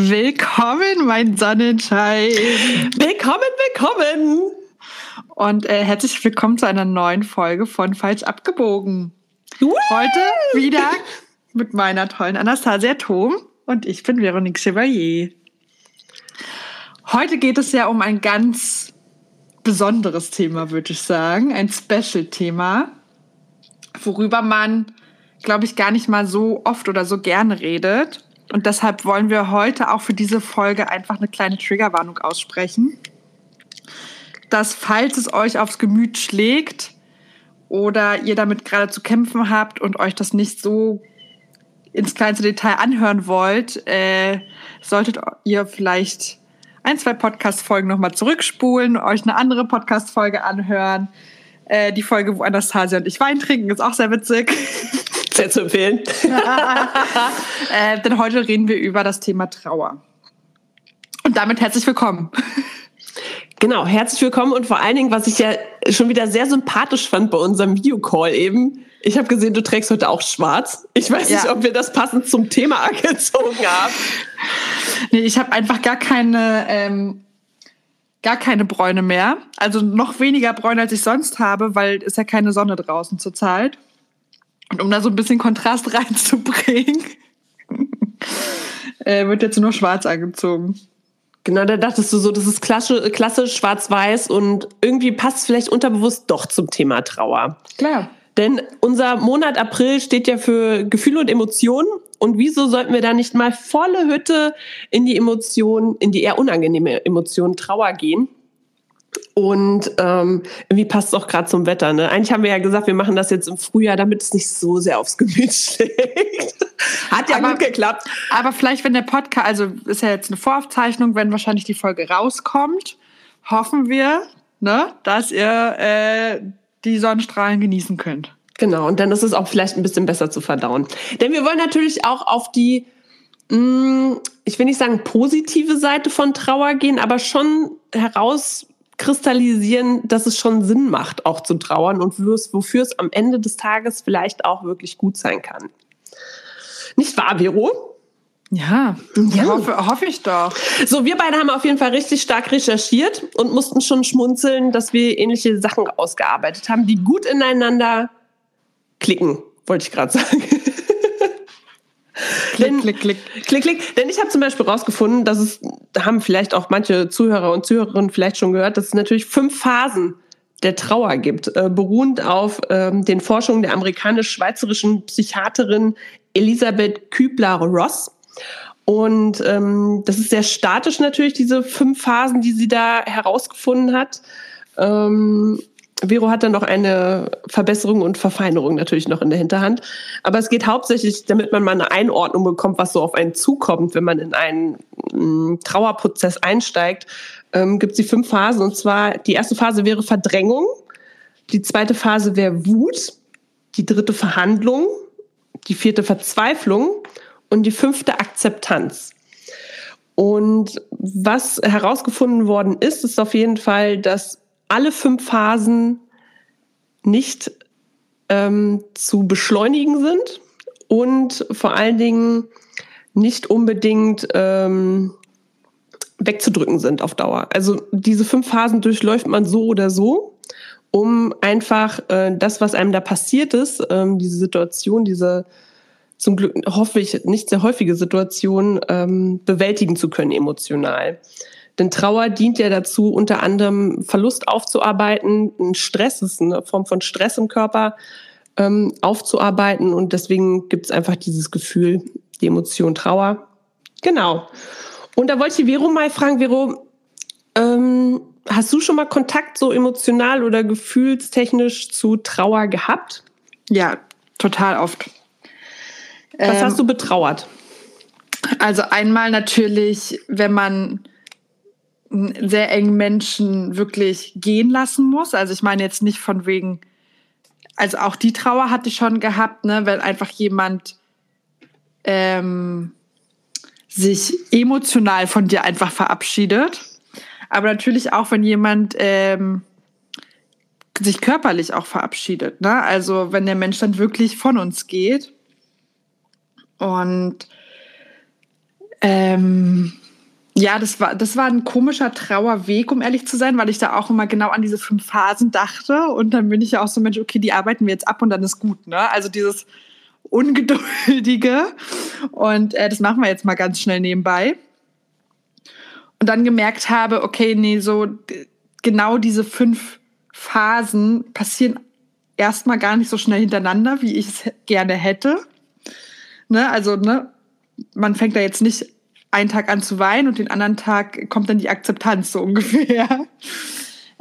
Willkommen, mein Sonnenschein. Willkommen, willkommen. Und äh, herzlich willkommen zu einer neuen Folge von Falsch abgebogen. Woo! Heute wieder mit meiner tollen Anastasia Thom und ich bin Veronique Chevalier. Heute geht es ja um ein ganz besonderes Thema, würde ich sagen. Ein Special-Thema, worüber man, glaube ich, gar nicht mal so oft oder so gerne redet. Und deshalb wollen wir heute auch für diese Folge einfach eine kleine Triggerwarnung aussprechen. Dass falls es euch aufs Gemüt schlägt oder ihr damit gerade zu kämpfen habt und euch das nicht so ins kleinste Detail anhören wollt, äh, solltet ihr vielleicht ein, zwei Podcast-Folgen nochmal zurückspulen, euch eine andere Podcast-Folge anhören. Äh, die Folge, wo Anastasia und ich Wein trinken, ist auch sehr witzig. Sehr zu empfehlen. äh, denn heute reden wir über das Thema Trauer. Und damit herzlich willkommen. Genau, herzlich willkommen und vor allen Dingen, was ich ja schon wieder sehr sympathisch fand bei unserem Videocall eben, ich habe gesehen, du trägst heute auch schwarz. Ich weiß ja. nicht, ob wir das passend zum Thema angezogen haben. Nee, ich habe einfach gar keine, ähm, gar keine Bräune mehr. Also noch weniger Bräune, als ich sonst habe, weil es ja keine Sonne draußen zurzeit. Und um da so ein bisschen Kontrast reinzubringen, äh, wird jetzt nur schwarz angezogen. Genau, da dachtest du so, das ist klasse, klasse schwarz-weiß und irgendwie passt es vielleicht unterbewusst doch zum Thema Trauer. Klar. Denn unser Monat April steht ja für Gefühle und Emotionen. Und wieso sollten wir da nicht mal volle Hütte in die Emotionen, in die eher unangenehme Emotion Trauer gehen? Und ähm, irgendwie passt es auch gerade zum Wetter. Ne? Eigentlich haben wir ja gesagt, wir machen das jetzt im Frühjahr, damit es nicht so sehr aufs Gemüt schlägt. Hat ja aber, gut geklappt. Aber vielleicht, wenn der Podcast, also ist ja jetzt eine Voraufzeichnung, wenn wahrscheinlich die Folge rauskommt, hoffen wir, ne, dass ihr äh, die Sonnenstrahlen genießen könnt. Genau, und dann ist es auch vielleicht ein bisschen besser zu verdauen. Denn wir wollen natürlich auch auf die, mh, mm, ich will nicht sagen positive Seite von Trauer gehen, aber schon heraus kristallisieren, dass es schon Sinn macht, auch zu trauern und wofür es am Ende des Tages vielleicht auch wirklich gut sein kann. Nicht wahr, Vero? Ja, ja. Hoffe, hoffe ich doch. So, wir beide haben auf jeden Fall richtig stark recherchiert und mussten schon schmunzeln, dass wir ähnliche Sachen ausgearbeitet haben, die gut ineinander klicken, wollte ich gerade sagen. Klick, denn, klick, klick. Klick, klick. Denn ich habe zum Beispiel rausgefunden, dass es, da haben vielleicht auch manche Zuhörer und Zuhörerinnen vielleicht schon gehört, dass es natürlich fünf Phasen der Trauer gibt, äh, beruhend auf ähm, den Forschungen der amerikanisch-schweizerischen Psychiaterin Elisabeth Kübler-Ross. Und ähm, das ist sehr statisch natürlich, diese fünf Phasen, die sie da herausgefunden hat. Ähm, Vero hat dann noch eine Verbesserung und Verfeinerung natürlich noch in der Hinterhand. Aber es geht hauptsächlich, damit man mal eine Einordnung bekommt, was so auf einen zukommt, wenn man in einen mm, Trauerprozess einsteigt, ähm, gibt es die fünf Phasen. Und zwar, die erste Phase wäre Verdrängung, die zweite Phase wäre Wut, die dritte Verhandlung, die vierte Verzweiflung und die fünfte Akzeptanz. Und was herausgefunden worden ist, ist auf jeden Fall, dass alle fünf Phasen nicht ähm, zu beschleunigen sind und vor allen Dingen nicht unbedingt ähm, wegzudrücken sind auf Dauer. Also diese fünf Phasen durchläuft man so oder so, um einfach äh, das, was einem da passiert ist, ähm, diese Situation, diese zum Glück hoffe ich nicht sehr häufige Situation ähm, bewältigen zu können emotional. Denn Trauer dient ja dazu, unter anderem Verlust aufzuarbeiten, ein Stress ist eine Form von Stress im Körper ähm, aufzuarbeiten und deswegen gibt es einfach dieses Gefühl, die Emotion Trauer. Genau. Und da wollte ich Vero mal fragen, Vero, ähm, hast du schon mal Kontakt so emotional oder gefühlstechnisch zu Trauer gehabt? Ja, total oft. Was ähm, hast du betrauert? Also einmal natürlich, wenn man sehr engen Menschen wirklich gehen lassen muss. Also ich meine jetzt nicht von wegen, also auch die Trauer hatte ich schon gehabt, ne, weil einfach jemand ähm, sich emotional von dir einfach verabschiedet. Aber natürlich auch, wenn jemand ähm, sich körperlich auch verabschiedet. Ne? Also wenn der Mensch dann wirklich von uns geht. Und ähm, Ja, das war, das war ein komischer Trauerweg, um ehrlich zu sein, weil ich da auch immer genau an diese fünf Phasen dachte. Und dann bin ich ja auch so, Mensch, okay, die arbeiten wir jetzt ab und dann ist gut. Ne? Also dieses Ungeduldige. Und äh, das machen wir jetzt mal ganz schnell nebenbei. Und dann gemerkt habe, okay, nee, so genau diese fünf Phasen passieren erstmal gar nicht so schnell hintereinander, wie ich es gerne hätte. Ne? Also, ne, man fängt da jetzt nicht einen Tag an zu weinen und den anderen Tag kommt dann die Akzeptanz so ungefähr.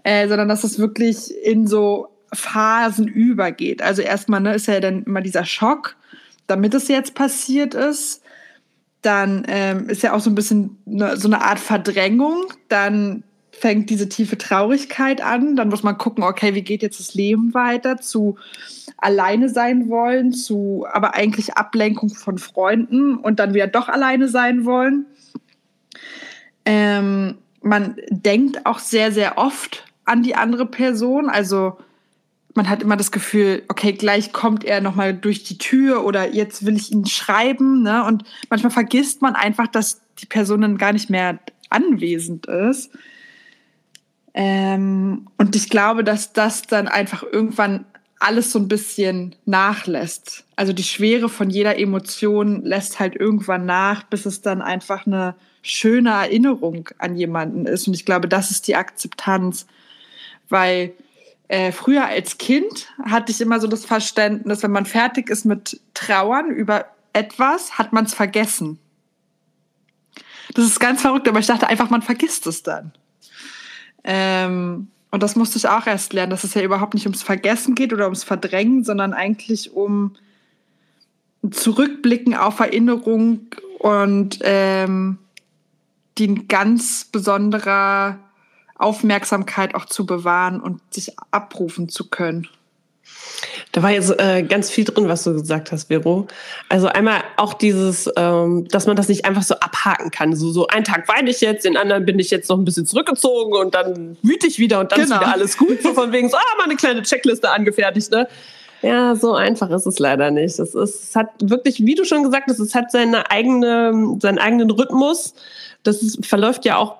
Äh, sondern dass es wirklich in so Phasen übergeht. Also erstmal ne, ist ja dann immer dieser Schock, damit es jetzt passiert ist. Dann ähm, ist ja auch so ein bisschen ne, so eine Art Verdrängung. Dann fängt diese tiefe Traurigkeit an. Dann muss man gucken, okay, wie geht jetzt das Leben weiter? Zu alleine sein wollen, zu aber eigentlich Ablenkung von Freunden und dann wieder doch alleine sein wollen. Ähm, man denkt auch sehr, sehr oft an die andere Person. Also man hat immer das Gefühl, okay, gleich kommt er nochmal durch die Tür oder jetzt will ich ihn schreiben. Ne? Und manchmal vergisst man einfach, dass die Person dann gar nicht mehr anwesend ist. Ähm, und ich glaube, dass das dann einfach irgendwann alles so ein bisschen nachlässt. Also die Schwere von jeder Emotion lässt halt irgendwann nach, bis es dann einfach eine schöne Erinnerung an jemanden ist. Und ich glaube, das ist die Akzeptanz, weil äh, früher als Kind hatte ich immer so das Verständnis, wenn man fertig ist mit Trauern über etwas, hat man es vergessen. Das ist ganz verrückt, aber ich dachte einfach, man vergisst es dann. Ähm, und das musste ich auch erst lernen, dass es ja überhaupt nicht ums Vergessen geht oder ums Verdrängen, sondern eigentlich um Zurückblicken auf Erinnerung und ähm, die in ganz besonderer Aufmerksamkeit auch zu bewahren und sich abrufen zu können. Da war jetzt äh, ganz viel drin, was du gesagt hast, Vero. Also einmal auch dieses, ähm, dass man das nicht einfach so abhaken kann. So, so einen Tag weine ich jetzt, den anderen bin ich jetzt noch ein bisschen zurückgezogen und dann wüte ich wieder und dann genau. ist wieder alles gut. So von wegen, so, ah, mal eine kleine Checkliste angefertigt, ne? Ja, so einfach ist es leider nicht. Es, ist, es hat wirklich, wie du schon gesagt hast, es hat seine eigene, seinen eigenen Rhythmus. Das ist, verläuft ja auch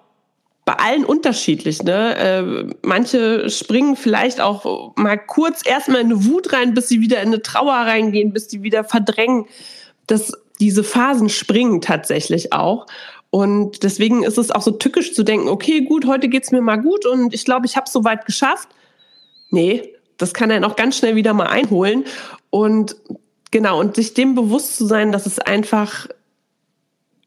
bei allen unterschiedlich. Ne? Äh, manche springen vielleicht auch mal kurz erstmal in eine Wut rein, bis sie wieder in eine Trauer reingehen, bis sie wieder verdrängen. Das, diese Phasen springen tatsächlich auch. Und deswegen ist es auch so tückisch zu denken, okay, gut, heute geht's mir mal gut und ich glaube, ich habe es soweit geschafft. Nee, das kann einen auch ganz schnell wieder mal einholen. Und genau, und sich dem bewusst zu sein, dass es einfach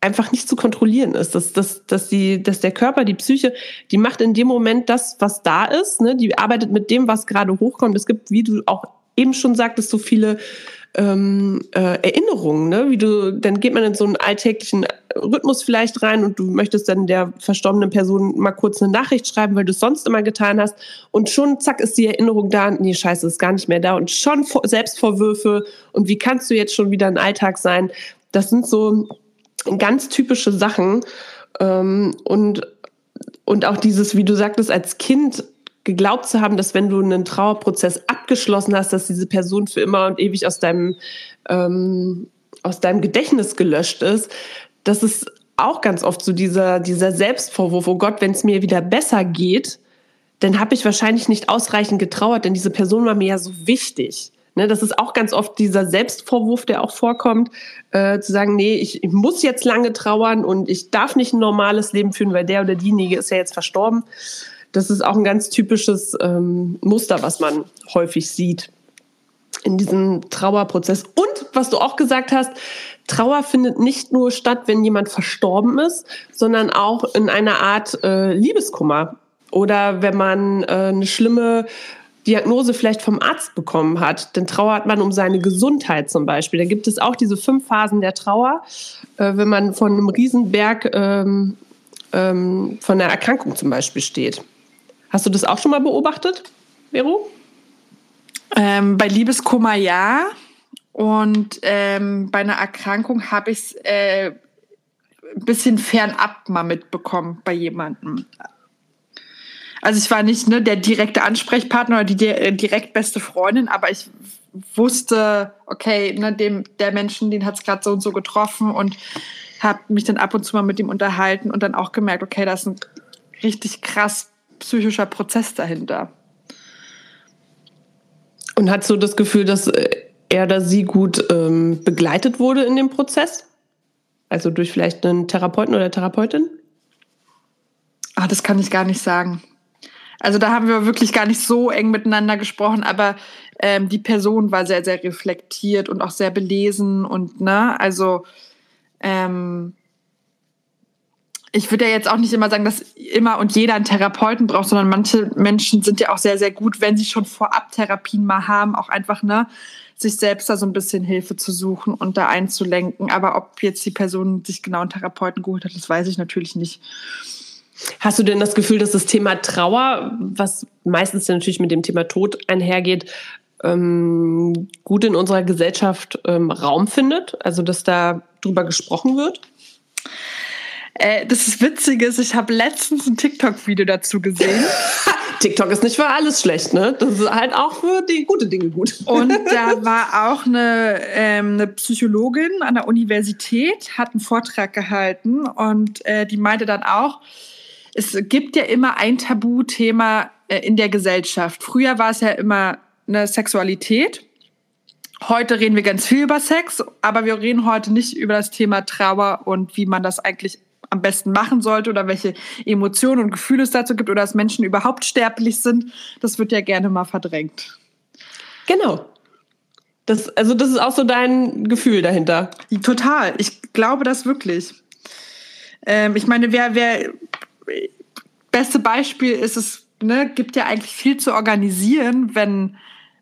einfach nicht zu kontrollieren ist. Dass, dass, dass, die, dass der Körper, die Psyche, die macht in dem Moment das, was da ist. Ne? Die arbeitet mit dem, was gerade hochkommt. Es gibt, wie du auch eben schon sagtest, so viele ähm, äh, Erinnerungen, ne? Wie du, dann geht man in so einen alltäglichen Rhythmus vielleicht rein und du möchtest dann der verstorbenen Person mal kurz eine Nachricht schreiben, weil du es sonst immer getan hast. Und schon, zack, ist die Erinnerung da. Nee, scheiße, ist gar nicht mehr da. Und schon Selbstvorwürfe. Und wie kannst du jetzt schon wieder ein Alltag sein? Das sind so ganz typische Sachen. Ähm, und, und auch dieses, wie du sagtest, als Kind geglaubt zu haben, dass wenn du einen Trauerprozess abgeschlossen hast, dass diese Person für immer und ewig aus deinem, ähm, aus deinem Gedächtnis gelöscht ist, das ist auch ganz oft so dieser, dieser Selbstvorwurf, oh Gott, wenn es mir wieder besser geht, dann habe ich wahrscheinlich nicht ausreichend getrauert, denn diese Person war mir ja so wichtig. Ne, das ist auch ganz oft dieser Selbstvorwurf, der auch vorkommt, äh, zu sagen, nee, ich, ich, muss jetzt lange trauern und ich darf nicht ein normales Leben führen, weil der oder diejenige ist ja jetzt verstorben. Das ist auch ein ganz typisches ähm, Muster, was man häufig sieht in diesem Trauerprozess. Und was du auch gesagt hast, Trauer findet nicht nur statt, wenn jemand verstorben ist, sondern auch in einer Art äh, Liebeskummer oder wenn man äh, eine schlimme Diagnose vielleicht vom Arzt bekommen hat, dann trauert man um seine Gesundheit zum Beispiel. Da gibt es auch diese fünf Phasen der Trauer, äh, wenn man von einem Riesenberg ähm, ähm, von einer Erkrankung zum Beispiel steht. Hast du das auch schon mal beobachtet, Vero? Ähm, bei Liebeskummer ja. Und ähm, bei einer Erkrankung habe ich es äh, ein bisschen fernab mal mitbekommen bei jemandem. Also ich war nicht ne, der direkte Ansprechpartner oder die äh, direkt beste Freundin, aber ich wusste, okay, ne, dem, der Menschen, den hat es gerade so und so getroffen und habe mich dann ab und zu mal mit ihm unterhalten und dann auch gemerkt, okay, da ist ein richtig krass psychischer Prozess dahinter. Und hast du das Gefühl, dass äh, er oder sie gut ähm, begleitet wurde in dem Prozess? Also durch vielleicht einen Therapeuten oder Therapeutin? Ah, das kann ich gar nicht sagen. Also da haben wir wirklich gar nicht so eng miteinander gesprochen, aber ähm, die Person war sehr, sehr reflektiert und auch sehr belesen und ne, also ähm, ich würde ja jetzt auch nicht immer sagen, dass immer und jeder einen Therapeuten braucht, sondern manche Menschen sind ja auch sehr, sehr gut, wenn sie schon vorab Therapien mal haben, auch einfach, ne, sich selbst da so ein bisschen Hilfe zu suchen und da einzulenken. Aber ob jetzt die Person sich genau einen Therapeuten geholt hat, das weiß ich natürlich nicht. Hast du denn das Gefühl, dass das Thema Trauer, was meistens ja natürlich mit dem Thema Tod einhergeht, ähm, gut in unserer Gesellschaft ähm, Raum findet? Also, dass da drüber gesprochen wird? Äh, das ist witzig, ich habe letztens ein TikTok-Video dazu gesehen. TikTok ist nicht für alles schlecht, ne? Das ist halt auch für die gute Dinge gut. Und da war auch eine, ähm, eine Psychologin an der Universität, hat einen Vortrag gehalten und äh, die meinte dann auch, es gibt ja immer ein Tabuthema äh, in der Gesellschaft. Früher war es ja immer eine Sexualität. Heute reden wir ganz viel über Sex, aber wir reden heute nicht über das Thema Trauer und wie man das eigentlich am besten machen sollte oder welche Emotionen und Gefühle es dazu gibt oder dass Menschen überhaupt sterblich sind. Das wird ja gerne mal verdrängt. Genau. Das, also das ist auch so dein Gefühl dahinter. Total. Ich glaube das wirklich. Ähm, ich meine, wer, wer beste Beispiel ist es, ne, gibt ja eigentlich viel zu organisieren, wenn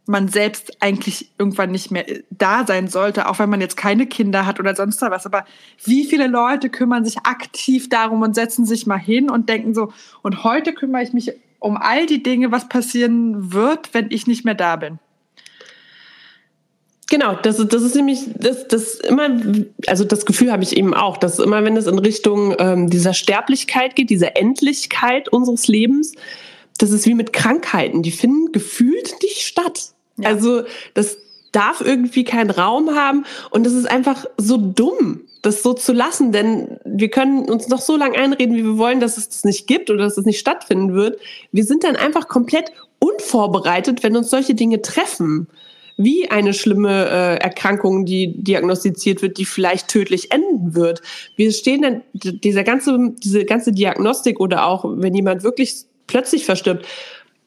man selbst eigentlich irgendwann nicht mehr da sein sollte, auch wenn man jetzt keine Kinder hat oder sonst was. Aber wie viele Leute kümmern sich aktiv darum und setzen sich mal hin und denken so, und heute kümmere ich mich um all die Dinge, was passieren wird, wenn ich nicht mehr da bin. Genau, das, das ist nämlich das, das immer, also das Gefühl habe ich eben auch, dass immer, wenn es in Richtung ähm, dieser Sterblichkeit geht, dieser Endlichkeit unseres Lebens, das ist wie mit Krankheiten, die finden gefühlt nicht statt. Ja. Also das darf irgendwie keinen Raum haben und das ist einfach so dumm, das so zu lassen, denn wir können uns noch so lange einreden, wie wir wollen, dass es das nicht gibt oder dass es nicht stattfinden wird. Wir sind dann einfach komplett unvorbereitet, wenn uns solche Dinge treffen wie eine schlimme äh, Erkrankung, die diagnostiziert wird, die vielleicht tödlich enden wird. Wir stehen dann, dieser ganze, diese ganze Diagnostik oder auch wenn jemand wirklich plötzlich verstirbt,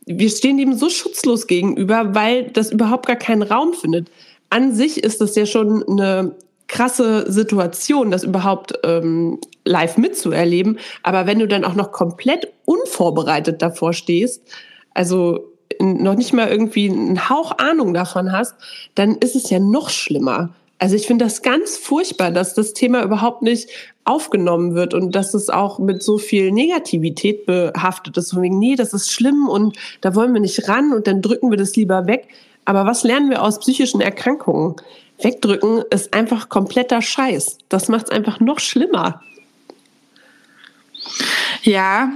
wir stehen dem so schutzlos gegenüber, weil das überhaupt gar keinen Raum findet. An sich ist das ja schon eine krasse Situation, das überhaupt ähm, live mitzuerleben. Aber wenn du dann auch noch komplett unvorbereitet davor stehst, also noch nicht mal irgendwie einen Hauch Ahnung davon hast, dann ist es ja noch schlimmer. Also ich finde das ganz furchtbar, dass das Thema überhaupt nicht aufgenommen wird und dass es auch mit so viel Negativität behaftet ist. Von wegen, nee, das ist schlimm und da wollen wir nicht ran und dann drücken wir das lieber weg. Aber was lernen wir aus psychischen Erkrankungen? Wegdrücken ist einfach kompletter Scheiß. Das macht es einfach noch schlimmer. Ja,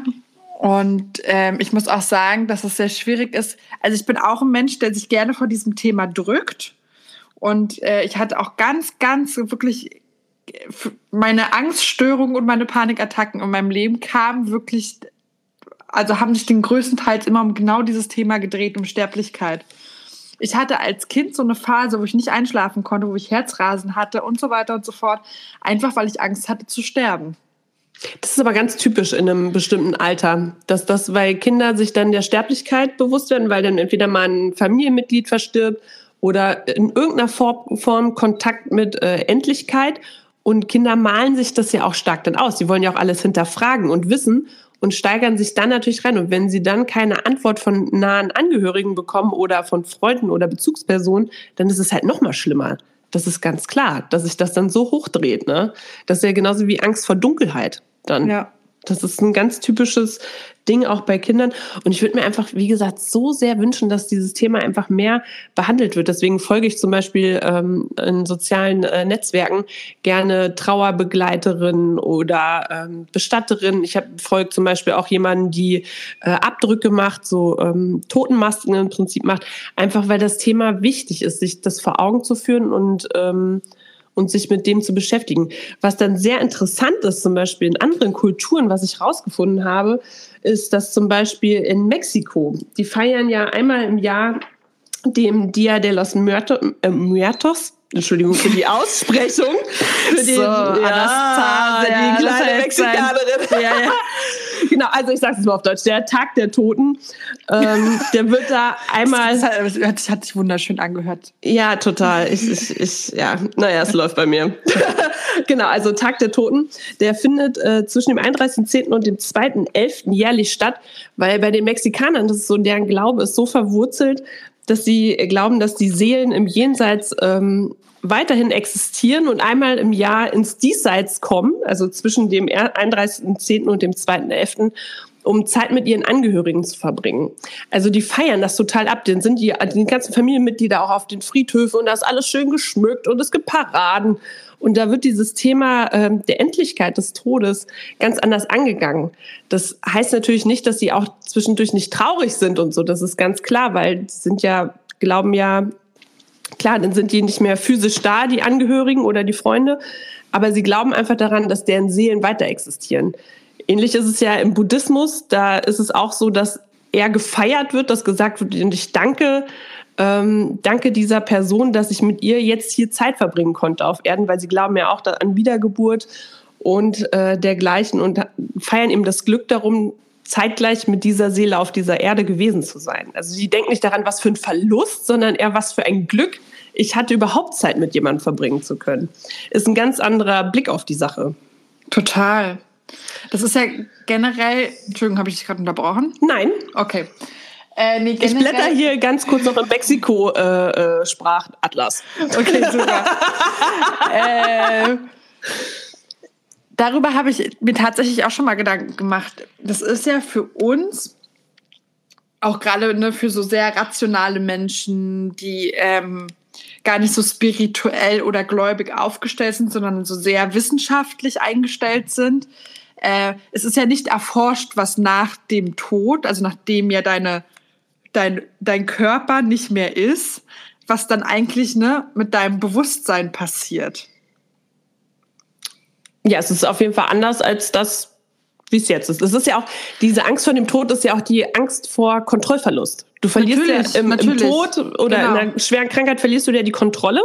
und ähm, ich muss auch sagen, dass es sehr schwierig ist. Also ich bin auch ein Mensch, der sich gerne vor diesem Thema drückt. Und äh, ich hatte auch ganz, ganz wirklich meine Angststörungen und meine Panikattacken in meinem Leben kamen wirklich, also haben sich den größten Teils immer um genau dieses Thema gedreht, um Sterblichkeit. Ich hatte als Kind so eine Phase, wo ich nicht einschlafen konnte, wo ich Herzrasen hatte und so weiter und so fort, einfach weil ich Angst hatte zu sterben. Das ist aber ganz typisch in einem bestimmten Alter, dass das, weil Kinder sich dann der Sterblichkeit bewusst werden, weil dann entweder mal ein Familienmitglied verstirbt oder in irgendeiner Form Kontakt mit äh, Endlichkeit. Und Kinder malen sich das ja auch stark dann aus. Sie wollen ja auch alles hinterfragen und wissen und steigern sich dann natürlich rein. Und wenn sie dann keine Antwort von nahen Angehörigen bekommen oder von Freunden oder Bezugspersonen, dann ist es halt noch mal schlimmer. Das ist ganz klar, dass sich das dann so hochdreht. Ne? Das ist ja genauso wie Angst vor Dunkelheit dann. Ja. Das ist ein ganz typisches Ding auch bei Kindern. Und ich würde mir einfach, wie gesagt, so sehr wünschen, dass dieses Thema einfach mehr behandelt wird. Deswegen folge ich zum Beispiel ähm, in sozialen äh, Netzwerken gerne Trauerbegleiterinnen oder ähm, Bestatterinnen. Ich habe folge zum Beispiel auch jemanden, die äh, Abdrücke macht, so ähm, Totenmasken im Prinzip macht, einfach weil das Thema wichtig ist, sich das vor Augen zu führen und ähm, und sich mit dem zu beschäftigen. Was dann sehr interessant ist, zum Beispiel in anderen Kulturen, was ich rausgefunden habe, ist, dass zum Beispiel in Mexiko, die feiern ja einmal im Jahr dem Dia de los äh, Muertos, Entschuldigung für die Aussprechung. Für den, so, ja, die kleine Mexikanerin. Ja, ja. genau, also ich sage es mal auf Deutsch, der Tag der Toten, ähm, der wird da einmal... Das hat, das hat sich wunderschön angehört. Ja, total. Ich, ich, ich ja, naja, es läuft bei mir. genau, also Tag der Toten, der findet äh, zwischen dem 31.10. und dem 2.11. jährlich statt, weil bei den Mexikanern, das ist so deren Glaube, ist so verwurzelt, dass sie glauben, dass die Seelen im Jenseits ähm, weiterhin existieren und einmal im Jahr ins Diesseits kommen, also zwischen dem 31.10. und dem 2.11., um Zeit mit ihren Angehörigen zu verbringen. Also die feiern das total ab. Dann sind die, die ganzen Familienmitglieder auch auf den Friedhöfen und da ist alles schön geschmückt und es gibt Paraden. Und da wird dieses Thema ähm, der Endlichkeit des Todes ganz anders angegangen. Das heißt natürlich nicht, dass sie auch zwischendurch nicht traurig sind und so. Das ist ganz klar, weil sie sind ja, glauben ja, klar, dann sind die nicht mehr physisch da, die Angehörigen oder die Freunde. Aber sie glauben einfach daran, dass deren Seelen weiter existieren. Ähnlich ist es ja im Buddhismus. Da ist es auch so, dass eher gefeiert wird, dass gesagt wird, und ich danke, ähm, danke dieser Person, dass ich mit ihr jetzt hier Zeit verbringen konnte auf Erden, weil sie glauben ja auch an Wiedergeburt und äh, dergleichen und feiern eben das Glück darum, zeitgleich mit dieser Seele auf dieser Erde gewesen zu sein. Also sie denken nicht daran, was für ein Verlust, sondern eher was für ein Glück, ich hatte überhaupt Zeit mit jemandem verbringen zu können. Ist ein ganz anderer Blick auf die Sache. Total. Das ist ja generell, Entschuldigung, habe ich dich gerade unterbrochen? Nein. Okay. Äh, nee, ich blätter hier ganz kurz noch im Mexiko-Sprachatlas. Äh, äh, okay, super. äh, darüber habe ich mir tatsächlich auch schon mal Gedanken gemacht. Das ist ja für uns, auch gerade ne, für so sehr rationale Menschen, die ähm, gar nicht so spirituell oder gläubig aufgestellt sind, sondern so sehr wissenschaftlich eingestellt sind. Äh, es ist ja nicht erforscht, was nach dem Tod, also nachdem ja deine, dein, dein Körper nicht mehr ist, was dann eigentlich ne, mit deinem Bewusstsein passiert. Ja, es ist auf jeden Fall anders als das, wie es jetzt ist. Es ist ja auch, diese Angst vor dem Tod ist ja auch die Angst vor Kontrollverlust. Du verlierst natürlich, ja im, im, Tod oder genau. in einer schweren Krankheit verlierst du ja die Kontrolle.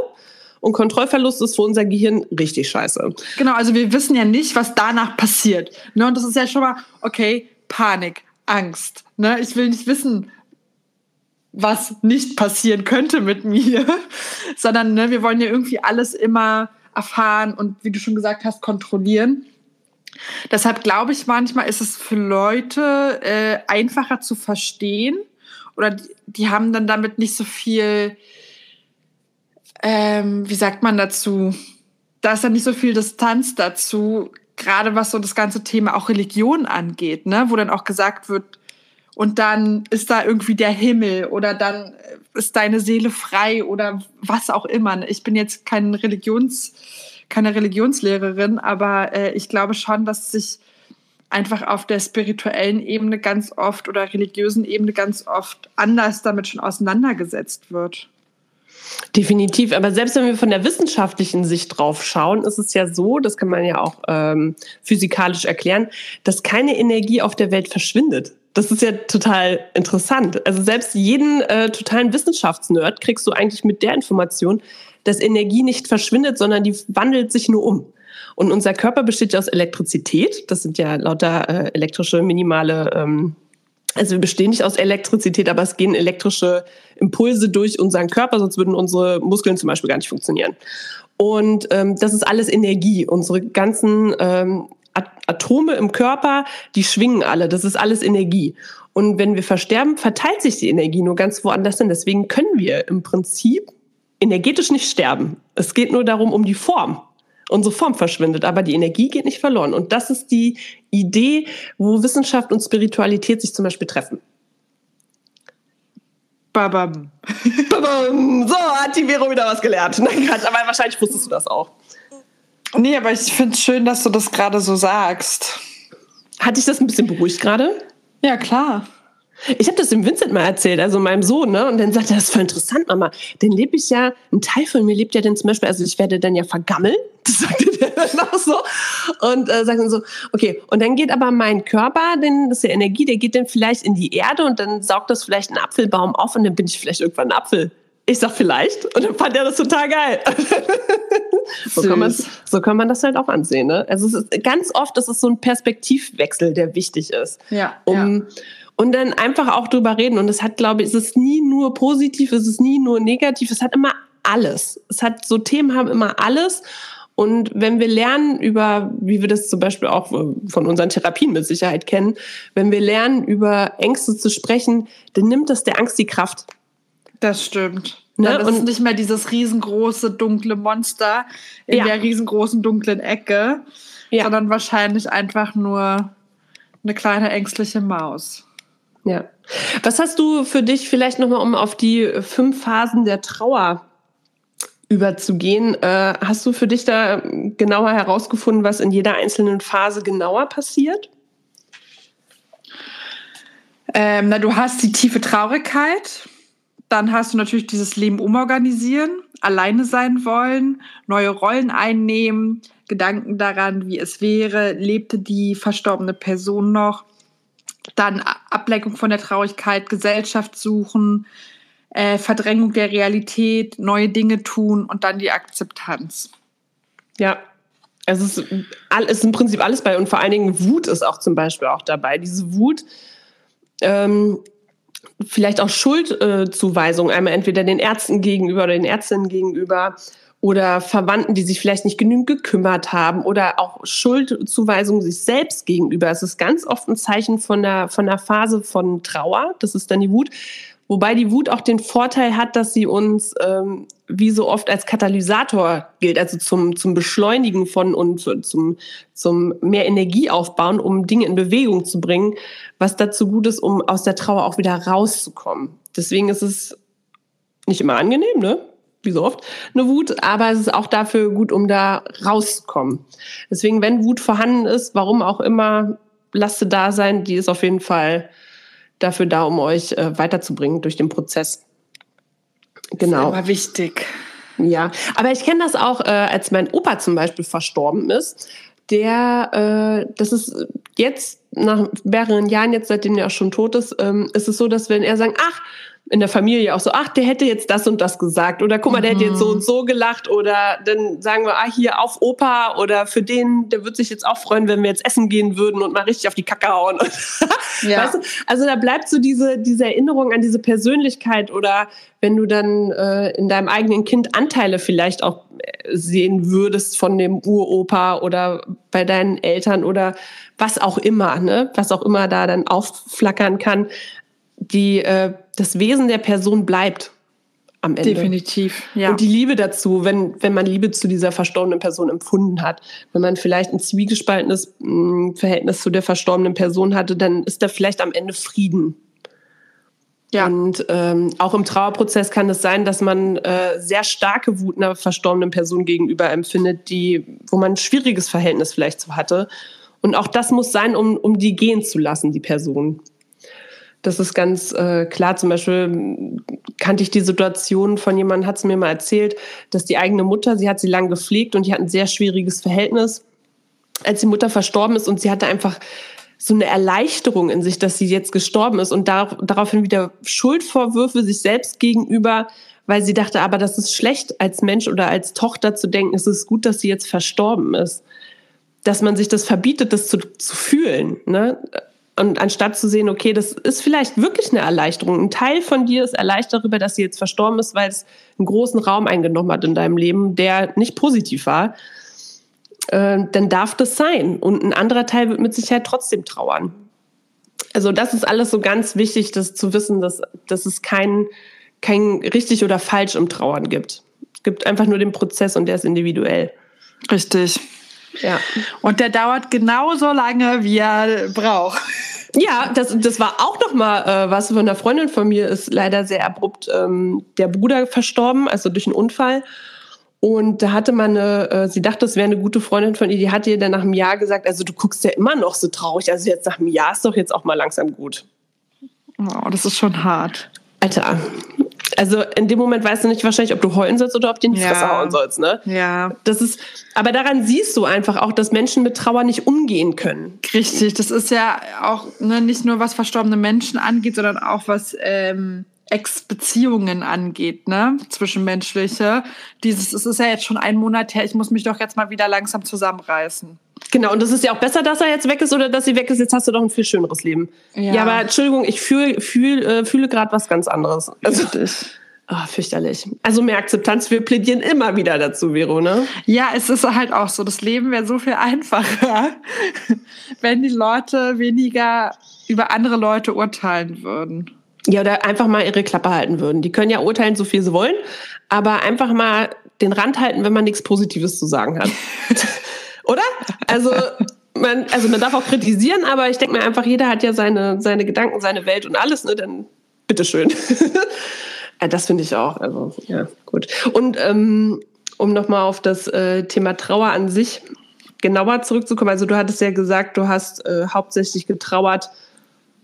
Und Kontrollverlust ist für unser Gehirn richtig scheiße. Genau, also wir wissen ja nicht, was danach passiert. Ne? Und das ist ja schon mal, okay, Panik, Angst. Ne? Ich will nicht wissen, was nicht passieren könnte mit mir, sondern ne, wir wollen ja irgendwie alles immer erfahren und, wie du schon gesagt hast, kontrollieren. Deshalb glaube ich, manchmal ist es für Leute äh, einfacher zu verstehen oder die, die, haben dann damit nicht so viel, ähm, wie sagt man dazu? Da ist dann nicht so viel Distanz dazu, gerade was so das ganze Thema auch Religion angeht, ne? wo dann auch gesagt wird, und dann ist da irgendwie der Himmel oder dann ist deine Seele frei oder was auch immer. Ich bin jetzt kein Religions keine Religionslehrerin, aber äh, ich glaube schon, dass sich einfach auf der spirituellen Ebene ganz oft oder religiösen Ebene ganz oft anders damit schon auseinandergesetzt wird. Definitiv, aber selbst wenn wir von der wissenschaftlichen Sicht drauf schauen, ist es ja so, das kann man ja auch ähm, physikalisch erklären, dass keine Energie auf der Welt verschwindet. Das ist ja total interessant. Also selbst jeden äh, totalen Wissenschaftsnerd kriegst du eigentlich mit der Information, dass Energie nicht verschwindet, sondern die wandelt sich nur um. Und unser Körper besteht ja aus Elektrizität. Das sind ja lauter äh, elektrische minimale, ähm, also wir bestehen nicht aus Elektrizität, aber es gehen elektrische Impulse durch unseren Körper, sonst würden unsere Muskeln zum Beispiel gar nicht funktionieren. Und ähm, das ist alles Energie. Unsere ganzen ähm, Atome im Körper, die schwingen alle. Das ist alles Energie. Und wenn wir versterben, verteilt sich die Energie nur ganz woanders hin. Deswegen können wir im Prinzip energetisch nicht sterben. Es geht nur darum, um die Form. Unsere Form verschwindet, aber die Energie geht nicht verloren. Und das ist die Idee, wo Wissenschaft und Spiritualität sich zum Beispiel treffen. Babam. Babam. So, hat die Vero wieder was gelernt. aber wahrscheinlich wusstest du das auch. Nee, aber ich finde es schön, dass du das gerade so sagst. Hat dich das ein bisschen beruhigt gerade? Ja, klar. Ich habe das dem Vincent mal erzählt, also meinem Sohn, ne? Und dann sagt er, das ist voll interessant, Mama. Dann lebe ich ja, ein Teil von mir lebt ja dann zum Beispiel, also ich werde dann ja vergammeln. Das sagt er dann auch so. Und äh, sagt dann so, okay, und dann geht aber mein Körper, denn das ist ja Energie, der geht dann vielleicht in die Erde und dann saugt das vielleicht einen Apfelbaum auf und dann bin ich vielleicht irgendwann ein Apfel. Ich sag vielleicht. Und dann fand er das total geil. so, kann man, so kann man das halt auch ansehen. Ne? Also es ist ganz oft ist es so ein Perspektivwechsel, der wichtig ist. Ja. Um, ja. Und dann einfach auch drüber reden. Und es hat, glaube ich, es ist nie nur positiv, es ist nie nur negativ, es hat immer alles. Es hat so Themen haben immer alles. Und wenn wir lernen über, wie wir das zum Beispiel auch von unseren Therapien mit Sicherheit kennen, wenn wir lernen über Ängste zu sprechen, dann nimmt das der Angst die Kraft. Das stimmt. Ne? Dann ist und nicht mehr dieses riesengroße dunkle Monster in ja. der riesengroßen dunklen Ecke, ja. sondern wahrscheinlich einfach nur eine kleine ängstliche Maus. Ja. Was hast du für dich vielleicht nochmal, um auf die fünf Phasen der Trauer überzugehen, äh, hast du für dich da genauer herausgefunden, was in jeder einzelnen Phase genauer passiert? Ähm, na, du hast die tiefe Traurigkeit, dann hast du natürlich dieses Leben umorganisieren, alleine sein wollen, neue Rollen einnehmen, Gedanken daran, wie es wäre, lebte die verstorbene Person noch, dann Ablenkung von der Traurigkeit, Gesellschaft suchen, äh, Verdrängung der Realität, neue Dinge tun und dann die Akzeptanz. Ja, es ist, ist im Prinzip alles bei und vor allen Dingen Wut ist auch zum Beispiel auch dabei. Diese Wut ähm, vielleicht auch Schuldzuweisungen, äh, einmal entweder den Ärzten gegenüber oder den Ärztinnen gegenüber oder Verwandten, die sich vielleicht nicht genügend gekümmert haben oder auch Schuldzuweisungen sich selbst gegenüber. Es ist ganz oft ein Zeichen von einer, von einer Phase von Trauer, das ist dann die Wut. Wobei die Wut auch den Vorteil hat, dass sie uns ähm, wie so oft als Katalysator gilt, also zum, zum Beschleunigen von und zum, zum mehr Energie aufbauen, um Dinge in Bewegung zu bringen, was dazu gut ist, um aus der Trauer auch wieder rauszukommen. Deswegen ist es nicht immer angenehm, ne? Wie so oft, eine Wut, aber es ist auch dafür gut, um da rauszukommen. Deswegen, wenn Wut vorhanden ist, warum auch immer, lasst sie da sein, die ist auf jeden Fall dafür da, um euch äh, weiterzubringen durch den Prozess. Genau. Das ist wichtig. Ja, aber ich kenne das auch, äh, als mein Opa zum Beispiel verstorben ist. Der, äh, das ist jetzt nach mehreren Jahren, jetzt seitdem er auch schon tot ist, ähm, ist es so, dass wenn er sagen, ach, in der Familie auch so, ach, der hätte jetzt das und das gesagt oder guck mal, der mhm. hätte jetzt so mhm. und so gelacht oder dann sagen wir, ah, hier auf Opa oder für den, der wird sich jetzt auch freuen, wenn wir jetzt essen gehen würden und mal richtig auf die Kacke hauen. ja. weißt du? Also da bleibt so diese, diese Erinnerung an diese Persönlichkeit oder wenn du dann äh, in deinem eigenen Kind Anteile vielleicht auch äh, sehen würdest von dem Uropa oder bei deinen Eltern oder was auch immer, ne? was auch immer da dann aufflackern kann die, äh, das Wesen der Person bleibt am Ende. Definitiv, ja. Und die Liebe dazu, wenn, wenn man Liebe zu dieser verstorbenen Person empfunden hat. Wenn man vielleicht ein zwiegespaltenes mh, mm, Verhältnis zu der verstorbenen Person hatte, dann ist da vielleicht am Ende Frieden. Ja. Und ähm, auch im Trauerprozess kann es sein, dass man äh, sehr starke Wut einer verstorbenen Person gegenüber empfindet, die, wo man ein schwieriges Verhältnis vielleicht so hatte. Und auch das muss sein, um, um die gehen zu lassen, die Person. Das ist ganz äh, klar. Zum Beispiel kannte ich die Situation von jemandem, hat es mir mal erzählt, dass die eigene Mutter, sie hat sie lang gepflegt und die hat ein sehr schwieriges Verhältnis. Als die Mutter verstorben ist und sie hatte einfach so eine Erleichterung in sich, dass sie jetzt gestorben ist und dar daraufhin wieder Schuldvorwürfe sich selbst gegenüber, weil sie dachte, aber das ist schlecht als Mensch oder als Tochter zu denken, es ist gut, dass sie jetzt verstorben ist. Dass man sich das verbietet, das zu, zu fühlen. Ne? Und anstatt zu sehen, okay, das ist vielleicht wirklich eine Erleichterung. Ein Teil von dir ist erleichtert darüber, dass sie jetzt verstorben ist, weil es einen großen Raum eingenommen hat in deinem Leben, der nicht positiv war. Äh, dann darf das sein. Und ein anderer Teil wird mit Sicherheit trotzdem trauern. Also das ist alles so ganz wichtig, das zu wissen, dass, dass es kein, kein richtig oder falsch im Trauern gibt. Es gibt einfach nur den Prozess und der ist individuell. Richtig. Ja. Und der dauert genauso lange, wie er braucht. Ja, das, das war auch noch mal äh, was von einer Freundin von mir ist leider sehr abrupt ähm, der Bruder verstorben, also durch einen Unfall. Und da hatte man eine, äh, sie dachte, das wäre eine gute Freundin von ihr, die hat ihr dann nach einem Jahr gesagt, also du guckst ja immer noch so traurig, also jetzt nach einem Jahr ist doch jetzt auch mal langsam gut. Oh, das ist schon hart. Alter, also in dem Moment weißt du nicht wahrscheinlich, ob du heulen sollst oder ob du in die Fresse hauen sollst, ne? Ja. Das ist, aber daran siehst du einfach auch, dass Menschen mit Trauer nicht umgehen können. Richtig, das ist ja auch ne, nicht nur was verstorbene Menschen angeht, sondern auch was ähm, Ex-Beziehungen angeht, ne? Zwischenmenschliche. Dieses, es ist ja jetzt schon ein Monat her, ich muss mich doch jetzt mal wieder langsam zusammenreißen. Genau, und das ist ja auch besser, dass er jetzt weg ist oder dass sie weg ist. Jetzt hast du doch ein viel schöneres Leben. Ja, ja aber Entschuldigung, ich fühl, fühl, äh, fühle gerade was ganz anderes. Also, oh, fürchterlich. Also mehr Akzeptanz, wir plädieren immer wieder dazu, Vero, ne? Ja, es ist halt auch so. Das Leben wäre so viel einfacher, wenn die Leute weniger über andere Leute urteilen würden. Ja, oder einfach mal ihre Klappe halten würden. Die können ja urteilen, so viel sie wollen, aber einfach mal den Rand halten, wenn man nichts Positives zu sagen hat. Oder? Also man, also man darf auch kritisieren, aber ich denke mir einfach, jeder hat ja seine, seine Gedanken, seine Welt und alles, ne? Dann bitteschön. das finde ich auch. Also, ja, gut. Und ähm, um nochmal auf das äh, Thema Trauer an sich genauer zurückzukommen. Also du hattest ja gesagt, du hast äh, hauptsächlich getrauert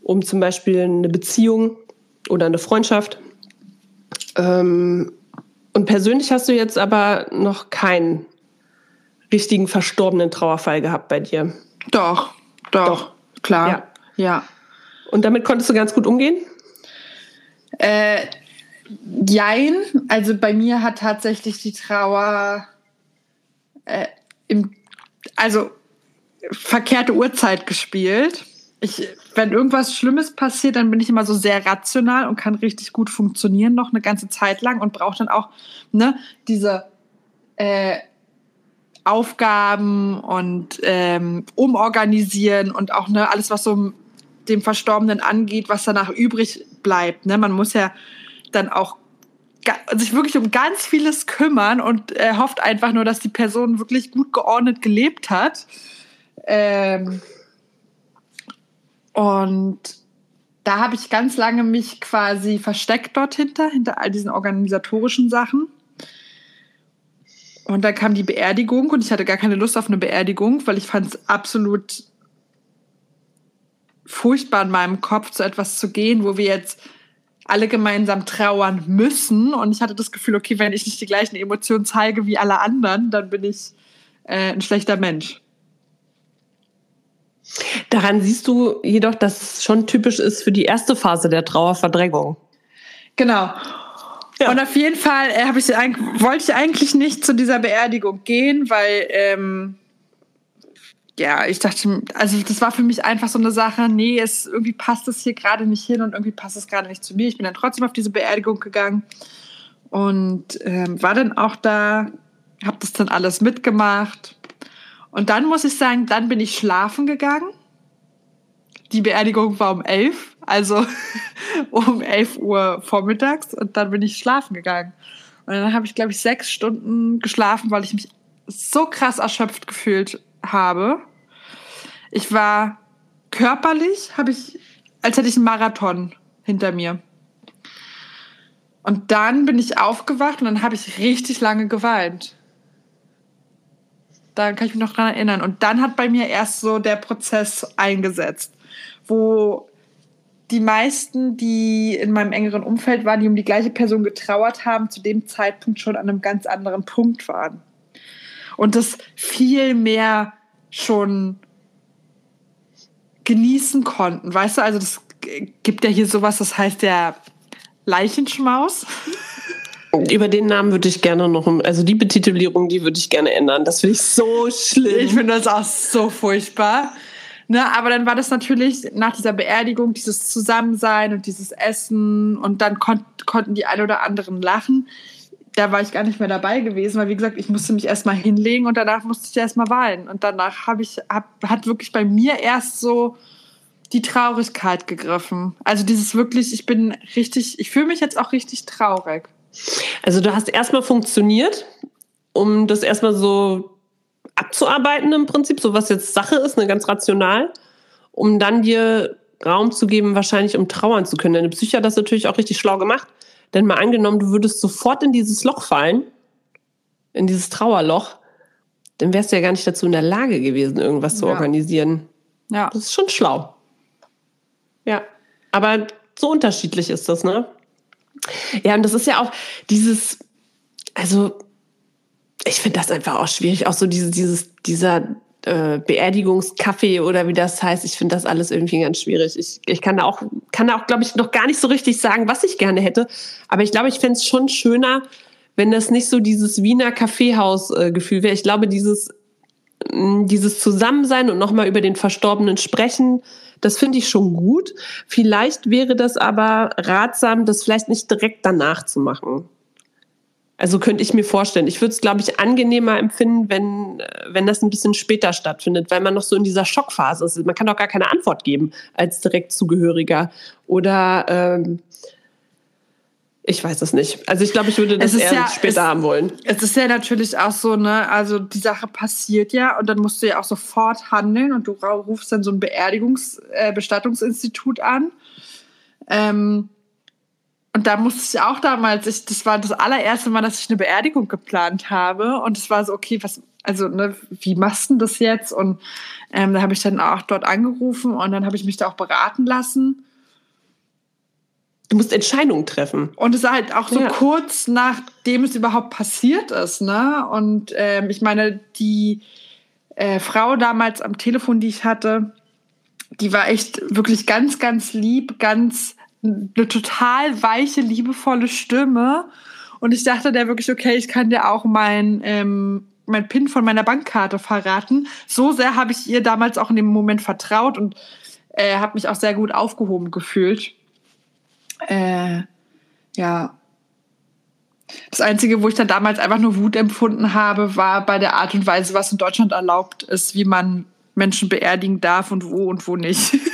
um zum Beispiel eine Beziehung oder eine Freundschaft. Ähm, und persönlich hast du jetzt aber noch keinen richtigen verstorbenen Trauerfall gehabt bei dir. Doch, doch, doch. klar. Ja. ja. Und damit konntest du ganz gut umgehen? Äh, jein. Also bei mir hat tatsächlich die Trauer äh, im, also verkehrte Uhrzeit gespielt. Ich, wenn irgendwas Schlimmes passiert, dann bin ich immer so sehr rational und kann richtig gut funktionieren noch eine ganze Zeit lang und brauche dann auch ne, diese äh, Aufgaben und ähm, umorganisieren und auch ne, alles, was so dem Verstorbenen angeht, was danach übrig bleibt. Ne? Man muss ja dann auch sich wirklich um ganz vieles kümmern und äh, hofft einfach nur, dass die Person wirklich gut geordnet gelebt hat. Ähm, und da habe ich ganz lange mich quasi versteckt dort hinter, hinter all diesen organisatorischen Sachen. Und dann kam die Beerdigung und ich hatte gar keine Lust auf eine Beerdigung, weil ich fand es absolut furchtbar in meinem Kopf, zu etwas zu gehen, wo wir jetzt alle gemeinsam trauern müssen. Und ich hatte das Gefühl, okay, wenn ich nicht die gleichen Emotionen zeige wie alle anderen, dann bin ich äh, ein schlechter Mensch. Daran siehst du jedoch, dass es schon typisch ist für die erste Phase der Trauerverdrängung. Genau. Ja. Und auf jeden Fall äh, ich, wollte ich eigentlich nicht zu dieser Beerdigung gehen, weil ähm, ja, ich dachte, also das war für mich einfach so eine Sache, nee, es irgendwie passt es hier gerade nicht hin und irgendwie passt es gerade nicht zu mir. Ich bin dann trotzdem auf diese Beerdigung gegangen und ähm, war dann auch da, habe das dann alles mitgemacht. Und dann muss ich sagen, dann bin ich schlafen gegangen. Die Beerdigung war um elf also um 11 Uhr vormittags und dann bin ich schlafen gegangen. Und dann habe ich, glaube ich, sechs Stunden geschlafen, weil ich mich so krass erschöpft gefühlt habe. Ich war körperlich, habe ich, als hätte ich einen Marathon hinter mir. Und dann bin ich aufgewacht und dann habe ich richtig lange geweint. Da kann ich mich noch dran erinnern. Und dann hat bei mir erst so der Prozess eingesetzt, wo die meisten, die in meinem engeren Umfeld waren, die um die gleiche Person getrauert haben, zu dem Zeitpunkt schon an einem ganz anderen Punkt waren. Und das viel mehr schon genießen konnten. Weißt du, also das gibt ja hier sowas, das heißt der Leichenschmaus. Über den Namen würde ich gerne noch, also die Betitulierung, die würde ich gerne ändern. Das finde ich so schlimm. Ich finde das auch so furchtbar. Ne, aber dann war das natürlich nach dieser Beerdigung dieses Zusammensein und dieses Essen und dann kon konnten die ein oder anderen lachen. Da war ich gar nicht mehr dabei gewesen, weil wie gesagt, ich musste mich erstmal hinlegen und danach musste ich erstmal weinen. Und danach habe ich, hab, hat wirklich bei mir erst so die Traurigkeit gegriffen. Also dieses wirklich, ich bin richtig, ich fühle mich jetzt auch richtig traurig. Also du hast erstmal funktioniert, um das erstmal so abzuarbeiten im Prinzip, so was jetzt Sache ist, ne, ganz rational, um dann dir Raum zu geben, wahrscheinlich um trauern zu können. Deine Psyche hat das natürlich auch richtig schlau gemacht. Denn mal angenommen, du würdest sofort in dieses Loch fallen, in dieses Trauerloch, dann wärst du ja gar nicht dazu in der Lage gewesen, irgendwas zu ja. organisieren. Ja. Das ist schon schlau. Ja. Aber so unterschiedlich ist das, ne? Ja, und das ist ja auch dieses, also ich finde das einfach auch schwierig, auch so diese, dieses, dieser äh, Beerdigungskaffee oder wie das heißt. Ich finde das alles irgendwie ganz schwierig. Ich, ich kann da auch, kann da auch, glaube ich, noch gar nicht so richtig sagen, was ich gerne hätte. Aber ich glaube, ich fände es schon schöner, wenn das nicht so dieses Wiener Kaffeehaus-Gefühl wäre. Ich glaube, dieses, dieses Zusammensein und nochmal über den Verstorbenen sprechen, das finde ich schon gut. Vielleicht wäre das aber ratsam, das vielleicht nicht direkt danach zu machen. Also könnte ich mir vorstellen. Ich würde es, glaube ich, angenehmer empfinden, wenn, wenn das ein bisschen später stattfindet, weil man noch so in dieser Schockphase ist. Man kann doch gar keine Antwort geben als Direktzugehöriger. Oder ähm, ich weiß es nicht. Also ich glaube, ich würde das eher ja, später es, haben wollen. Es ist ja natürlich auch so, ne, also die Sache passiert ja und dann musst du ja auch sofort handeln und du rufst dann so ein Beerdigungsbestattungsinstitut äh, an. Ähm, und da musste ich auch damals, ich, das war das allererste Mal, dass ich eine Beerdigung geplant habe. Und es war so, okay, was, also, ne, wie machst du das jetzt? Und ähm, da habe ich dann auch dort angerufen und dann habe ich mich da auch beraten lassen. Du musst Entscheidungen treffen. Und es ist halt auch so ja. kurz nachdem es überhaupt passiert ist, ne? Und ähm, ich meine, die äh, Frau damals am Telefon, die ich hatte, die war echt wirklich ganz, ganz lieb, ganz eine total weiche, liebevolle Stimme. Und ich dachte der wirklich, okay, ich kann dir auch mein, ähm, mein PIN von meiner Bankkarte verraten. So sehr habe ich ihr damals auch in dem Moment vertraut und äh, habe mich auch sehr gut aufgehoben gefühlt. Äh, ja. Das Einzige, wo ich dann damals einfach nur Wut empfunden habe, war bei der Art und Weise, was in Deutschland erlaubt ist, wie man Menschen beerdigen darf und wo und wo nicht.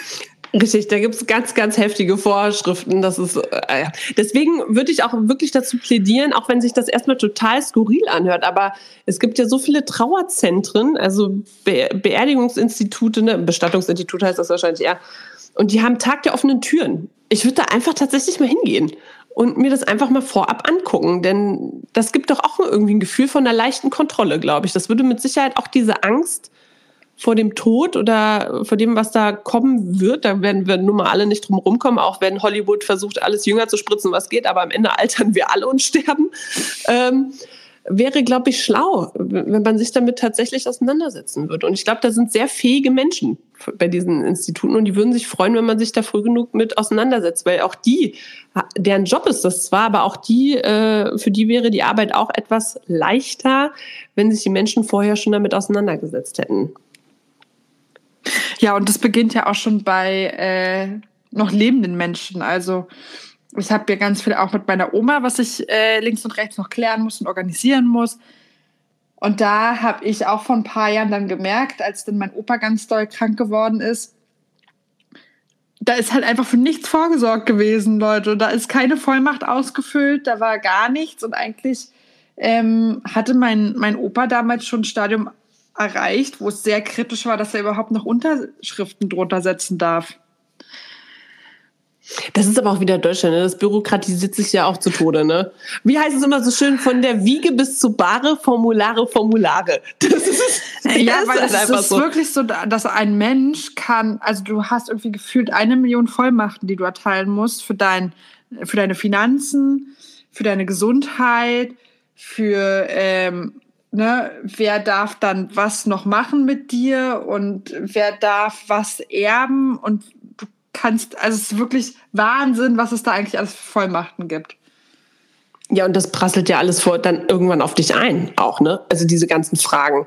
Richtig, da gibt's ganz, ganz heftige Vorschriften. Das ist, äh, deswegen würde ich auch wirklich dazu plädieren, auch wenn sich das erstmal total skurril anhört, aber es gibt ja so viele Trauerzentren, also Be Beerdigungsinstitute, ne? Bestattungsinstitut heißt das wahrscheinlich eher, und die haben Tag der offenen Türen. Ich würde da einfach tatsächlich mal hingehen und mir das einfach mal vorab angucken, denn das gibt doch auch irgendwie ein Gefühl von einer leichten Kontrolle, glaube ich. Das würde mit Sicherheit auch diese Angst vor dem Tod oder vor dem, was da kommen wird. Da werden wir nun mal alle nicht drum rumkommen, auch wenn Hollywood versucht, alles jünger zu spritzen, was geht, aber am Ende altern wir alle und sterben. Ähm, wäre, glaube ich, schlau, wenn man sich damit tatsächlich auseinandersetzen würde. Und ich glaube, da sind sehr fähige Menschen bei diesen Instituten und die würden sich freuen, wenn man sich da früh genug mit auseinandersetzt, weil auch die, deren Job ist das zwar, aber auch die, äh, für die wäre die Arbeit auch etwas leichter, wenn sich die Menschen vorher schon damit auseinandergesetzt hätten. Ja, und das beginnt ja auch schon bei äh, noch lebenden Menschen. Also ich habe ja ganz viel auch mit meiner Oma, was ich äh, links und rechts noch klären muss und organisieren muss. Und da habe ich auch vor ein paar Jahren dann gemerkt, als dann mein Opa ganz doll krank geworden ist, da ist halt einfach für nichts vorgesorgt gewesen, Leute. Da ist keine Vollmacht ausgefüllt, da war gar nichts. Und eigentlich ähm, hatte mein, mein Opa damals schon ein Stadium erreicht, wo es sehr kritisch war, dass er überhaupt noch Unterschriften drunter setzen darf. Das ist aber auch wieder Deutschland, ne? das bürokratisiert sich ja auch zu Tode. Ne? Wie heißt es immer so schön, von der Wiege bis zu Bahre, Formulare, Formulare. Das ist, ja, weil es ist, ist so. wirklich so, dass ein Mensch kann, also du hast irgendwie gefühlt eine Million Vollmachten, die du erteilen musst für, dein, für deine Finanzen, für deine Gesundheit, für ähm, ne, wer darf dann was noch machen mit dir und wer darf was erben und kannst, also es ist wirklich Wahnsinn, was es da eigentlich alles für Vollmachten gibt. Ja, und das prasselt ja alles vor dann irgendwann auf dich ein, auch, ne? Also diese ganzen Fragen.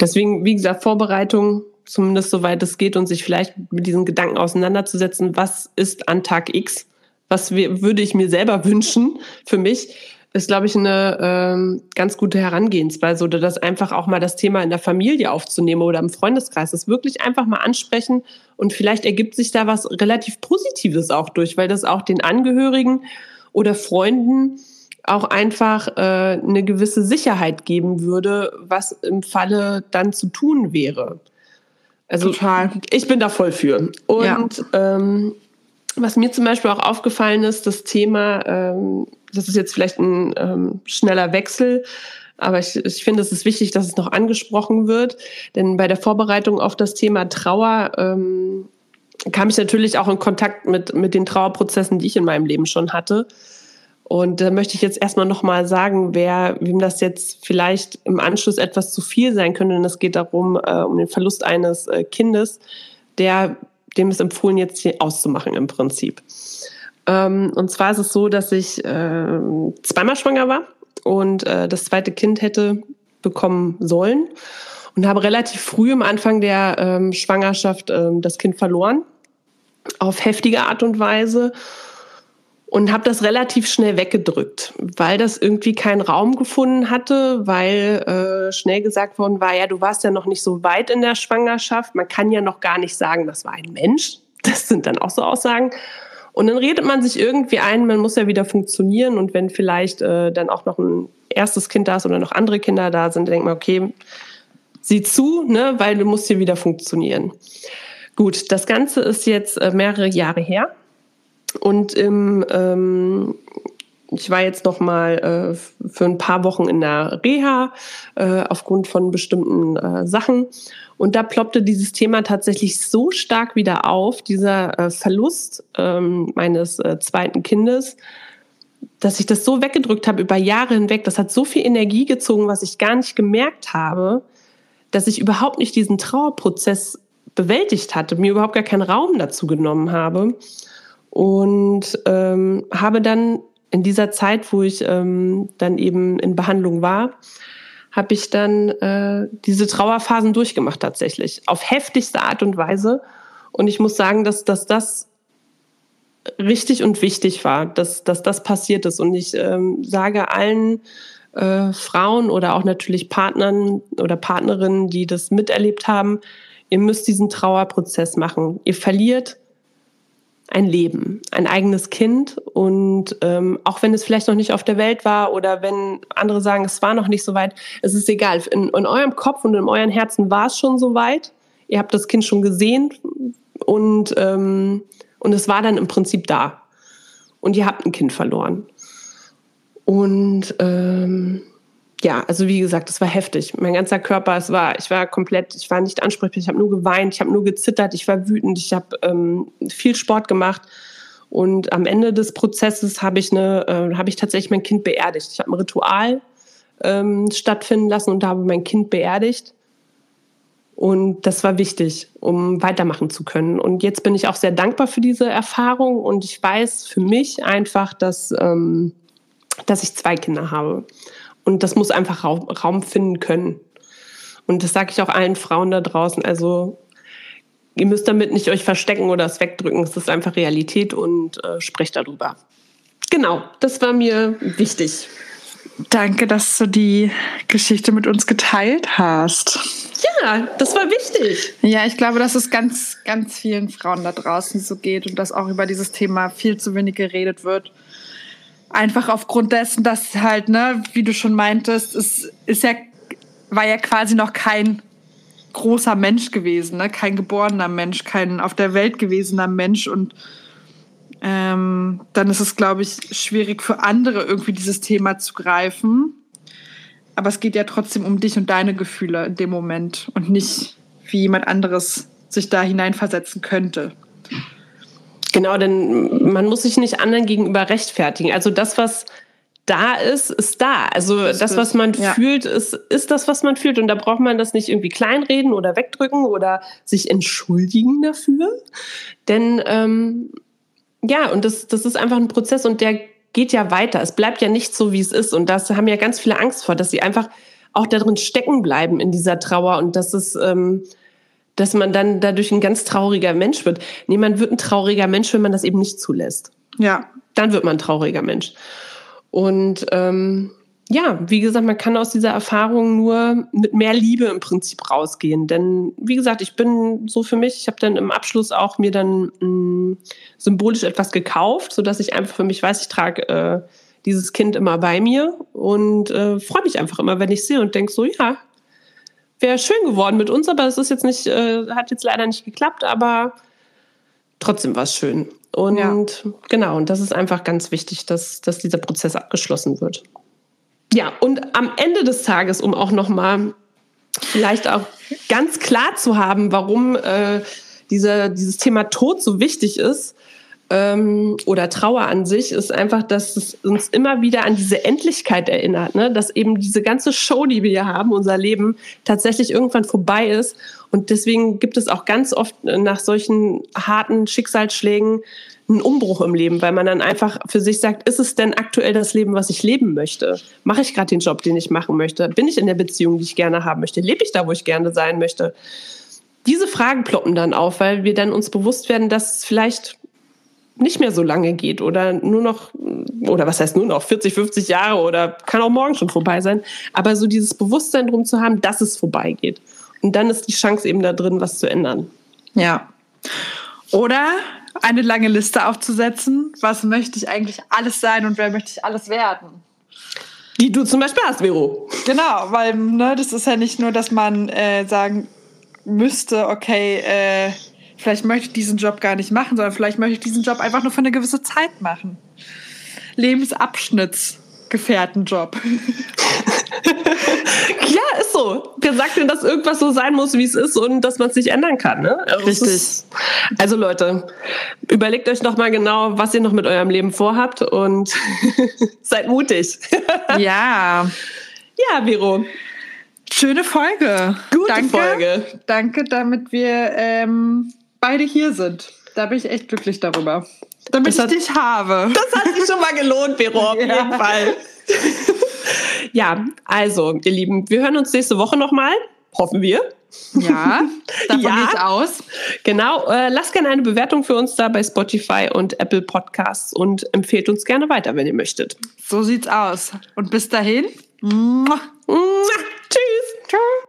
Deswegen, wie gesagt, Vorbereitung, zumindest soweit es geht, und sich vielleicht mit diesen Gedanken auseinanderzusetzen, was ist an Tag X? Was würde ich mir selber wünschen für mich? Ist, glaube ich, eine ähm, ganz gute Herangehensweise oder das einfach auch mal das Thema in der Familie aufzunehmen oder im Freundeskreis, das wirklich einfach mal ansprechen und vielleicht ergibt sich da was relativ Positives auch durch, weil das auch den Angehörigen oder Freunden auch einfach äh, eine gewisse Sicherheit geben würde, was im Falle dann zu tun wäre. Also Total. ich bin da voll für. Und ja. ähm, was mir zum Beispiel auch aufgefallen ist, das Thema, ähm, das ist jetzt vielleicht ein ähm, schneller Wechsel, aber ich, ich finde, es ist wichtig, dass es noch angesprochen wird, denn bei der Vorbereitung auf das Thema Trauer ähm, kam ich natürlich auch in Kontakt mit, mit den Trauerprozessen, die ich in meinem Leben schon hatte. Und da möchte ich jetzt erstmal nochmal sagen, wer, wem das jetzt vielleicht im Anschluss etwas zu viel sein könnte. Und es geht darum, äh, um den Verlust eines äh, Kindes, der, dem ist empfohlen, jetzt hier auszumachen im Prinzip. Ähm, und zwar ist es so, dass ich äh, zweimal schwanger war und äh, das zweite Kind hätte bekommen sollen und habe relativ früh am Anfang der ähm, Schwangerschaft ähm, das Kind verloren auf heftige Art und Weise und habe das relativ schnell weggedrückt, weil das irgendwie keinen Raum gefunden hatte, weil äh, schnell gesagt worden war, ja, du warst ja noch nicht so weit in der Schwangerschaft, man kann ja noch gar nicht sagen, das war ein Mensch. Das sind dann auch so Aussagen. Und dann redet man sich irgendwie ein, man muss ja wieder funktionieren und wenn vielleicht äh, dann auch noch ein erstes Kind da ist oder noch andere Kinder da sind, denkt man, okay, sieh zu, ne, weil du musst hier wieder funktionieren. Gut, das Ganze ist jetzt äh, mehrere Jahre her. Und im, ähm, ich war jetzt noch mal äh, für ein paar Wochen in der Reha äh, aufgrund von bestimmten äh, Sachen. Und da ploppte dieses Thema tatsächlich so stark wieder auf, dieser äh, Verlust ähm, meines äh, zweiten Kindes, dass ich das so weggedrückt habe über Jahre hinweg. Das hat so viel Energie gezogen, was ich gar nicht gemerkt habe, dass ich überhaupt nicht diesen Trauerprozess bewältigt hatte, mir überhaupt gar keinen Raum dazu genommen habe. Und ähm, habe dann in dieser Zeit, wo ich ähm, dann eben in Behandlung war, habe ich dann äh, diese Trauerphasen durchgemacht tatsächlich, auf heftigste Art und Weise. Und ich muss sagen, dass, dass das richtig und wichtig war, dass, dass das passiert ist. Und ich ähm, sage allen äh, Frauen oder auch natürlich Partnern oder Partnerinnen, die das miterlebt haben, Ihr müsst diesen Trauerprozess machen. Ihr verliert ein Leben, ein eigenes Kind. Und ähm, auch wenn es vielleicht noch nicht auf der Welt war oder wenn andere sagen, es war noch nicht so weit, es ist egal. In, in eurem Kopf und in euren Herzen war es schon so weit. Ihr habt das Kind schon gesehen und, ähm, und es war dann im Prinzip da. Und ihr habt ein Kind verloren. Und ähm, ja, also wie gesagt, es war heftig. Mein ganzer Körper, es war, ich war komplett, ich war nicht ansprechbar, ich habe nur geweint, ich habe nur gezittert, ich war wütend, ich habe ähm, viel Sport gemacht. Und am Ende des Prozesses habe ich äh, habe ich tatsächlich mein Kind beerdigt. Ich habe ein Ritual ähm, stattfinden lassen und habe mein Kind beerdigt. Und das war wichtig, um weitermachen zu können. Und jetzt bin ich auch sehr dankbar für diese Erfahrung und ich weiß für mich einfach, dass, ähm, dass ich zwei Kinder habe. Und das muss einfach Raum, Raum finden können. Und das sage ich auch allen Frauen da draußen. Also ihr müsst damit nicht euch verstecken oder es wegdrücken. Es ist einfach Realität und äh, sprecht darüber. Genau, das war mir wichtig. Danke, dass du die Geschichte mit uns geteilt hast. Ja, das war wichtig. Ja, ich glaube, dass es ganz, ganz vielen Frauen da draußen so geht und dass auch über dieses Thema viel zu wenig geredet wird. Einfach aufgrund dessen, dass halt, ne, wie du schon meintest, es ist ja, war ja quasi noch kein großer Mensch gewesen, ne? kein geborener Mensch, kein auf der Welt gewesener Mensch. Und ähm, dann ist es, glaube ich, schwierig für andere irgendwie dieses Thema zu greifen. Aber es geht ja trotzdem um dich und deine Gefühle in dem Moment und nicht, wie jemand anderes sich da hineinversetzen könnte. Genau, denn man muss sich nicht anderen gegenüber rechtfertigen. Also das, was da ist, ist da. Also das, das was man ja. fühlt, ist, ist das, was man fühlt. Und da braucht man das nicht irgendwie kleinreden oder wegdrücken oder sich entschuldigen dafür. Denn ähm, ja, und das, das ist einfach ein Prozess und der geht ja weiter. Es bleibt ja nicht so, wie es ist. Und das haben ja ganz viele Angst vor, dass sie einfach auch darin stecken bleiben in dieser Trauer und dass es ähm, dass man dann dadurch ein ganz trauriger Mensch wird. Nee, man wird ein trauriger Mensch, wenn man das eben nicht zulässt. Ja. Dann wird man ein trauriger Mensch. Und ähm, ja, wie gesagt, man kann aus dieser Erfahrung nur mit mehr Liebe im Prinzip rausgehen. Denn wie gesagt, ich bin so für mich, ich habe dann im Abschluss auch mir dann mh, mm, symbolisch etwas gekauft, sodass ich einfach für mich weiß, ich trage äh, dieses Kind immer bei mir und äh, freue mich einfach immer, wenn ich sehe und denke so, ja, wäre schön geworden mit uns, aber es ist jetzt nicht, äh, hat jetzt leider nicht geklappt, aber trotzdem war es schön. Und ja. genau, und das ist einfach ganz wichtig, dass, dass dieser Prozess abgeschlossen wird. Ja, und am Ende des Tages, um auch nochmal vielleicht auch ganz klar zu haben, warum äh, dieser, dieses Thema Tod so wichtig ist, ähm, oder Trauer an sich, ist einfach, dass es uns immer wieder an diese Endlichkeit erinnert, ne? dass eben diese ganze Show, die wir hier haben, unser Leben, tatsächlich irgendwann vorbei ist. Und deswegen gibt es auch ganz oft nach solchen harten Schicksalsschlägen einen Umbruch im Leben, weil man dann einfach für sich sagt, ist es denn aktuell das Leben, was ich leben möchte? Mache ich gerade den Job, den ich machen möchte? Bin ich in der Beziehung, die ich gerne haben möchte? Lebe ich da, wo ich gerne sein möchte? Diese Fragen ploppen dann auf, weil wir dann uns bewusst werden, dass es vielleicht nicht mehr so lange geht oder nur noch, oder was heißt nur noch, 40, 50 Jahre oder kann auch morgen schon vorbei sein. Aber so dieses Bewusstsein drum zu haben, dass es vorbeigeht. Und dann ist die Chance eben da drin, was zu ändern. Ja. Oder eine lange Liste aufzusetzen. Was möchte ich eigentlich alles sein und wer möchte ich alles werden? Die du zum Beispiel hast, Vero. Genau, weil ne, das ist ja nicht nur, dass man äh, sagen müsste, okay, äh, vielleicht möchte ich diesen Job gar nicht machen, sondern vielleicht möchte ich diesen Job einfach nur für eine gewisse Zeit machen. Lebensabschnittsgefährtenjob. ja, ist so. Wer sagt denn, dass irgendwas so sein muss, wie es ist und dass man es nicht ändern kann? Ne? Also Richtig. Ist, also Leute, überlegt euch noch mal genau, was ihr noch mit eurem Leben vorhabt und seid mutig. ja. Ja, Vero. Schöne Folge. Gute danke, Folge. Danke, damit wir ähm, beide hier sind. Da bin ich echt glücklich darüber. Damit das ich hat, dich habe. Das hat sich schon mal gelohnt, Vero, auf ja. jeden Fall. ja, also, ihr Lieben, wir hören uns nächste Woche nochmal. Hoffen wir. Ja, davon ja. ich aus. Genau, äh, lasst gerne eine Bewertung für uns da bei Spotify und Apple Podcasts und empfehlt uns gerne weiter, wenn ihr möchtet. So sieht's aus. Und bis dahin. Mua. Mua. Tschüss. Ciao.